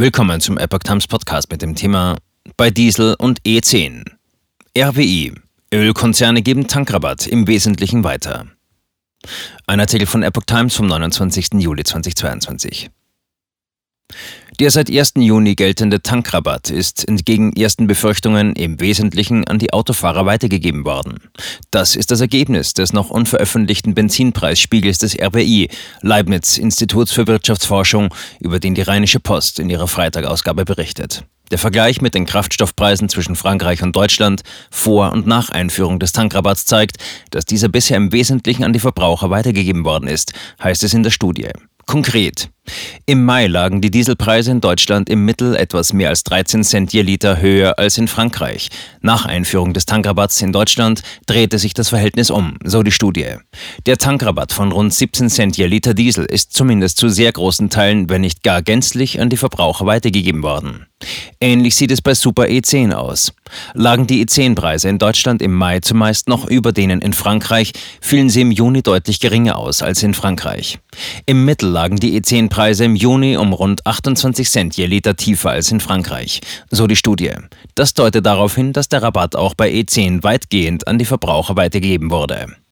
Willkommen zum Epoch Times Podcast mit dem Thema bei Diesel und E10. RWI. Ölkonzerne geben Tankrabatt im Wesentlichen weiter. Ein Artikel von Epoch Times vom 29. Juli 2022. Der seit 1. Juni geltende Tankrabatt ist entgegen ersten Befürchtungen im Wesentlichen an die Autofahrer weitergegeben worden. Das ist das Ergebnis des noch unveröffentlichten Benzinpreisspiegels des RBI, Leibniz Instituts für Wirtschaftsforschung, über den die Rheinische Post in ihrer Freitagausgabe berichtet. Der Vergleich mit den Kraftstoffpreisen zwischen Frankreich und Deutschland vor und nach Einführung des Tankrabatts zeigt, dass dieser bisher im Wesentlichen an die Verbraucher weitergegeben worden ist, heißt es in der Studie. Konkret. Im Mai lagen die Dieselpreise in Deutschland im Mittel etwas mehr als 13 Cent je Liter höher als in Frankreich. Nach Einführung des Tankrabatts in Deutschland drehte sich das Verhältnis um, so die Studie. Der Tankrabatt von rund 17 Cent je Liter Diesel ist zumindest zu sehr großen Teilen, wenn nicht gar gänzlich, an die Verbraucher weitergegeben worden. Ähnlich sieht es bei Super E10 aus. Lagen die E10-Preise in Deutschland im Mai zumeist noch über denen in Frankreich, fielen sie im Juni deutlich geringer aus als in Frankreich. Im Mittel lagen die E10-Preise im Juni um rund 28 Cent je Liter tiefer als in Frankreich, so die Studie. Das deutet darauf hin, dass der Rabatt auch bei E10 weitgehend an die Verbraucher weitergegeben wurde.